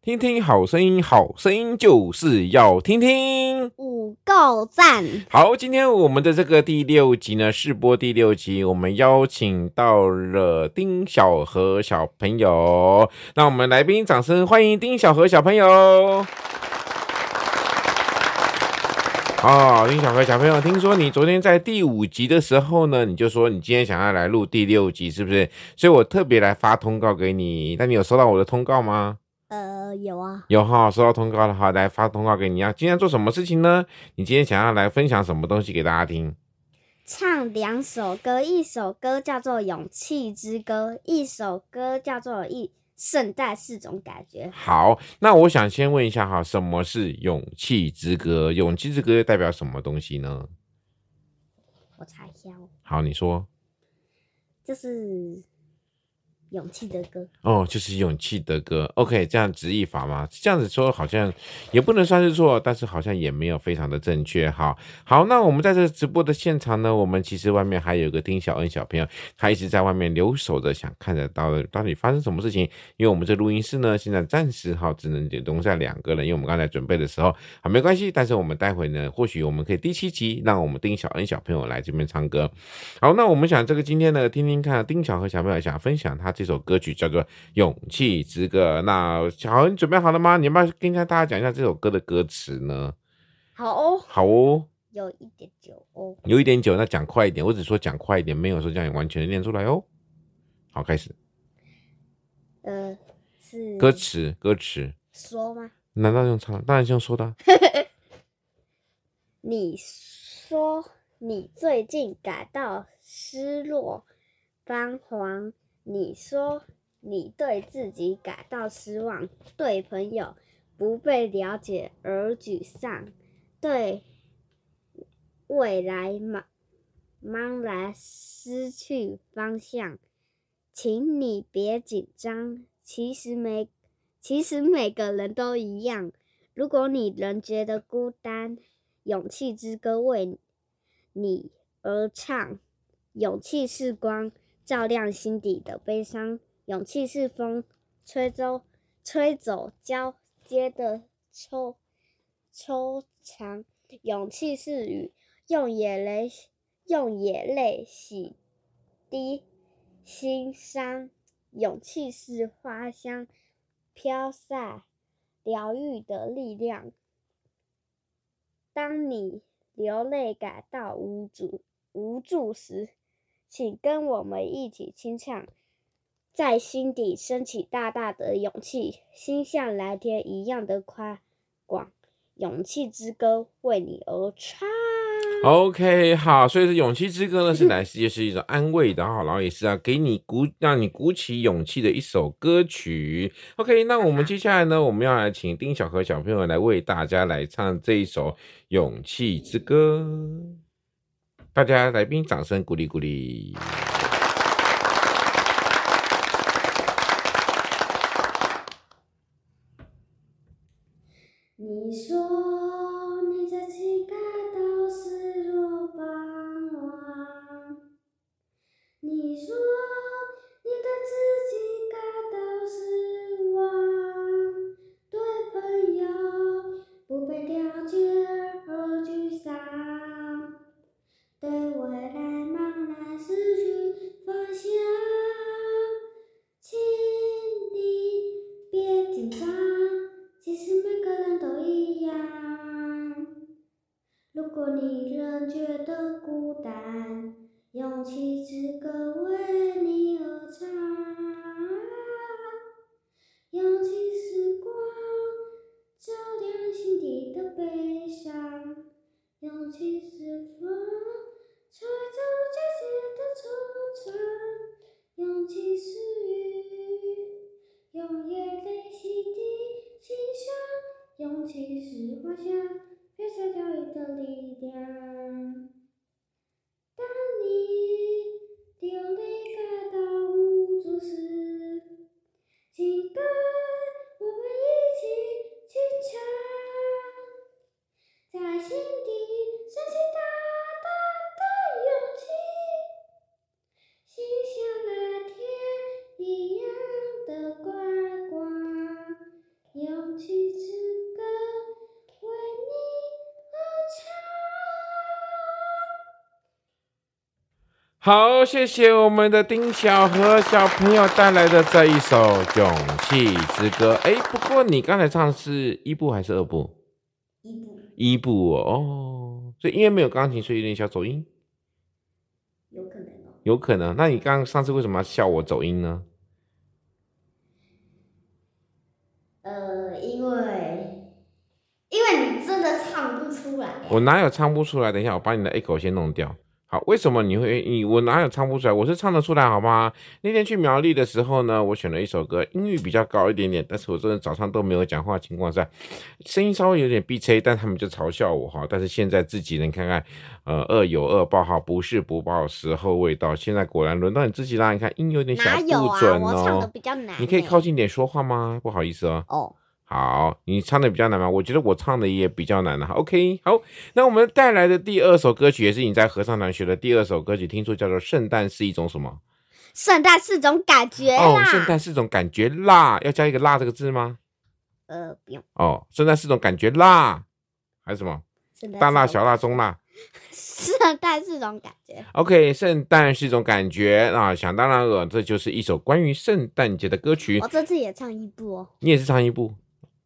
听听好声音，好声音就是要听听。五够赞！好，今天我们的这个第六集呢，试播第六集，我们邀请到了丁小何小朋友。那我们来宾掌声欢迎丁小何小朋友。哦，丁小何小朋友，听说你昨天在第五集的时候呢，你就说你今天想要来录第六集，是不是？所以我特别来发通告给你。那你有收到我的通告吗？呃，有啊，有哈，收到通告了哈，来发通告给你啊。今天做什么事情呢？你今天想要来分享什么东西给大家听？唱两首歌，一首歌叫做《勇气之歌》，一首歌叫做《一圣诞四种感觉》。好，那我想先问一下哈，什么是《勇气之歌》？《勇气之歌》代表什么东西呢？我猜一下哦。好，你说。就是。勇气的歌哦，就是勇气的歌。OK，这样直译法吗？这样子说好像也不能算是错，但是好像也没有非常的正确。好，好，那我们在这直播的现场呢，我们其实外面还有一个丁小恩小朋友，他一直在外面留守着，想看得到的到底发生什么事情。因为我们这录音室呢，现在暂时哈只能容下两个人，因为我们刚才准备的时候好没关系。但是我们待会呢，或许我们可以第七集让我们丁小恩小朋友来这边唱歌。好，那我们想这个今天呢，听听看丁小和小朋友想分享他。这首歌曲叫做《勇气之歌》。那小豪，你准备好了吗？你要不要跟大家讲一下这首歌的歌词呢？好哦，好哦，有一点久哦，有一点久，那讲快一点。我只说讲快一点，没有说叫你完全的念出来哦。好，开始。呃，是歌词，歌词说吗？难道用唱？当然是用说的。你说你最近感到失落、彷徨。你说你对自己感到失望，对朋友不被了解而沮丧，对未来茫茫然失去方向，请你别紧张。其实每其实每个人都一样。如果你仍觉得孤单，勇气之歌为你而唱。勇气是光。照亮心底的悲伤，勇气是风，吹走吹走交接的惆惆怅；勇气是雨，用眼泪用眼泪洗涤心伤；勇气是花香，飘散疗愈的力量。当你流泪感到无助无助时，请跟我们一起清唱，在心底升起大大的勇气，心像蓝天一样的宽广，勇气之歌为你而唱。OK，好，所以这勇气之歌呢，是来自于是一种安慰的，好，然后也是要给你鼓，让你鼓起勇气的一首歌曲。OK，那我们接下来呢，我们要来请丁小禾小朋友来为大家来唱这一首勇气之歌。大家来宾掌声鼓励鼓励。你说孤单，勇气之歌的乖乖，有几只歌为你而唱。好，谢谢我们的丁小和小朋友带来的这一首《勇气之歌》。哎，不过你刚才唱是一部还是二部？一部哦，哦，所以因为没有钢琴，所以有点小走音，有可能哦，有可能。那你刚上次为什么要笑我走音呢？我哪有唱不出来？等一下，我把你的 echo 先弄掉。好，为什么你会你我哪有唱不出来？我是唱得出来，好吗？那天去苗栗的时候呢，我选了一首歌，音域比较高一点点，但是我真的早上都没有讲话情况下，声音稍微有点鼻塞，但他们就嘲笑我哈。但是现在自己能看看，呃，恶有恶报哈，不是不报，时候未到。现在果然轮到你自己啦，你看音有点小不准哦。我唱的比较难，你可以靠近点说话吗？不好意思哦。哦。好，你唱的比较难吗？我觉得我唱的也比较难了。OK，好，那我们带来的第二首歌曲也是你在合唱团学的第二首歌曲，听说叫做《圣诞是一种什么》？圣诞是种感觉哦，圣诞是种感觉辣，要加一个“辣”这个字吗？呃，不用。哦，圣诞是种感觉辣，还是什么？大辣、小辣、中辣。圣诞是种感觉。OK，圣诞是一种感觉啊，想当然了，这就是一首关于圣诞节的歌曲。我这次也唱一部哦。你也是唱一部。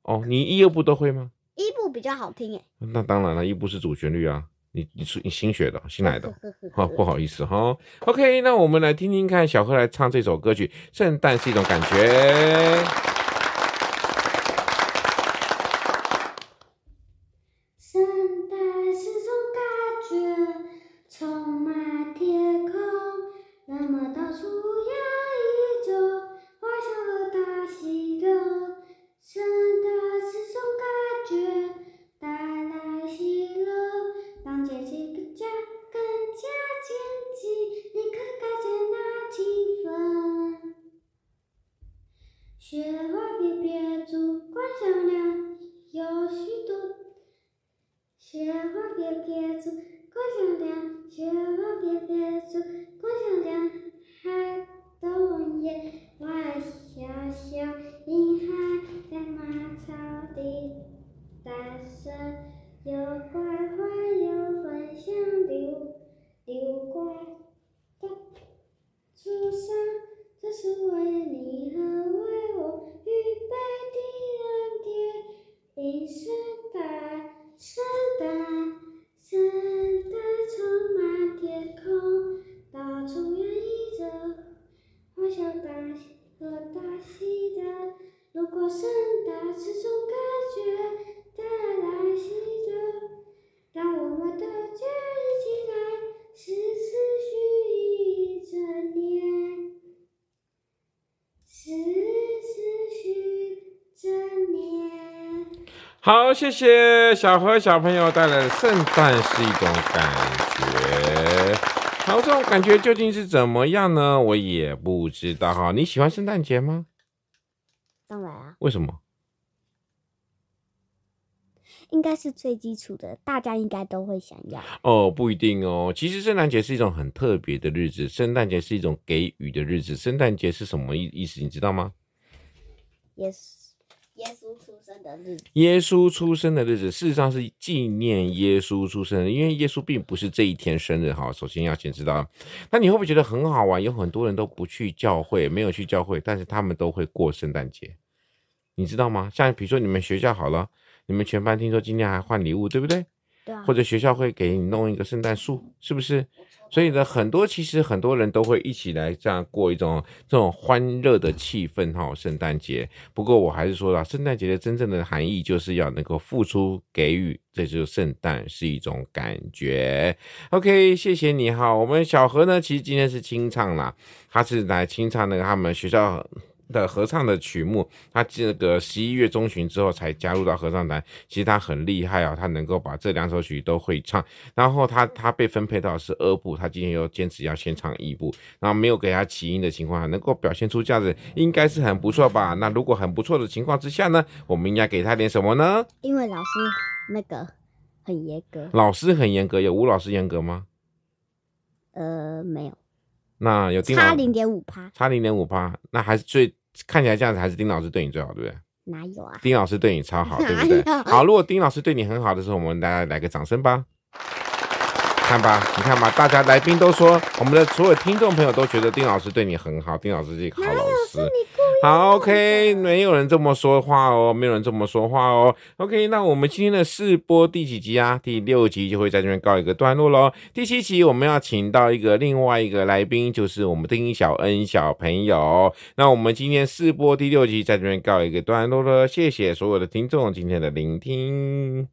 哦，你一、二部都会吗？一部比较好听诶。那当然了，一部是主旋律啊。你你是你新学的，新来的，好、哦、不好意思哈、哦。OK，那我们来听听看小何来唱这首歌曲《圣诞是一种感觉》。大声又快活，又欢笑，流流歌，的初心，这是为你和为我预备的蓝天，一生大，生大。好，谢谢小何小朋友带来的《圣诞是一种感觉》。好，这种感觉究竟是怎么样呢？我也不知道哈。你喜欢圣诞节吗？当然啊。为什么？应该是最基础的，大家应该都会想要。哦，不一定哦。其实圣诞节是一种很特别的日子，圣诞节是一种给予的日子。圣诞节是什么意意思？你知道吗？Yes。耶稣出生的日子，耶稣出生的日子，事实上是纪念耶稣出生的，因为耶稣并不是这一天生日哈。首先要先知道，那你会不会觉得很好玩？有很多人都不去教会，没有去教会，但是他们都会过圣诞节，你知道吗？像比如说你们学校好了，你们全班听说今天还换礼物，对不对？或者学校会给你弄一个圣诞树，是不是？所以呢，很多其实很多人都会一起来这样过一种这种欢乐的气氛哈，圣诞节。不过我还是说了，圣诞节的真正的含义就是要能够付出给予，这就是圣诞是一种感觉。OK，谢谢你哈。我们小何呢，其实今天是清唱啦，他是来清唱那个他们学校的合唱的曲目，他这个十一月中旬之后才加入到合唱团，其实他很厉害啊，他能够把这两首曲都会唱。然后他他被分配到的是二部，他今天又坚持要先唱一部，然后没有给他起音的情况下，能够表现出这样子，应该是很不错吧？那如果很不错的情况之下呢，我们应该给他点什么呢？因为老师那个很严格，老师很严格，有吴老师严格吗？呃，没有。那有差零点五趴，差零点五趴，那还是最。看起来这样子还是丁老师对你最好，对不对？哪有啊？丁老师对你超好，对不对？好，如果丁老师对你很好的时候，我们大家来个掌声吧。看吧，你看吧，大家来宾都说，我们的所有听众朋友都觉得丁老师对你很好，丁老师是一个好老师。好，OK，没有人这么说话哦，没有人这么说话哦。OK，那我们今天的试播第几集啊？第六集就会在这边告一个段落喽。第七集我们要请到一个另外一个来宾，就是我们丁小恩小朋友。那我们今天试播第六集在这边告一个段落了，谢谢所有的听众今天的聆听。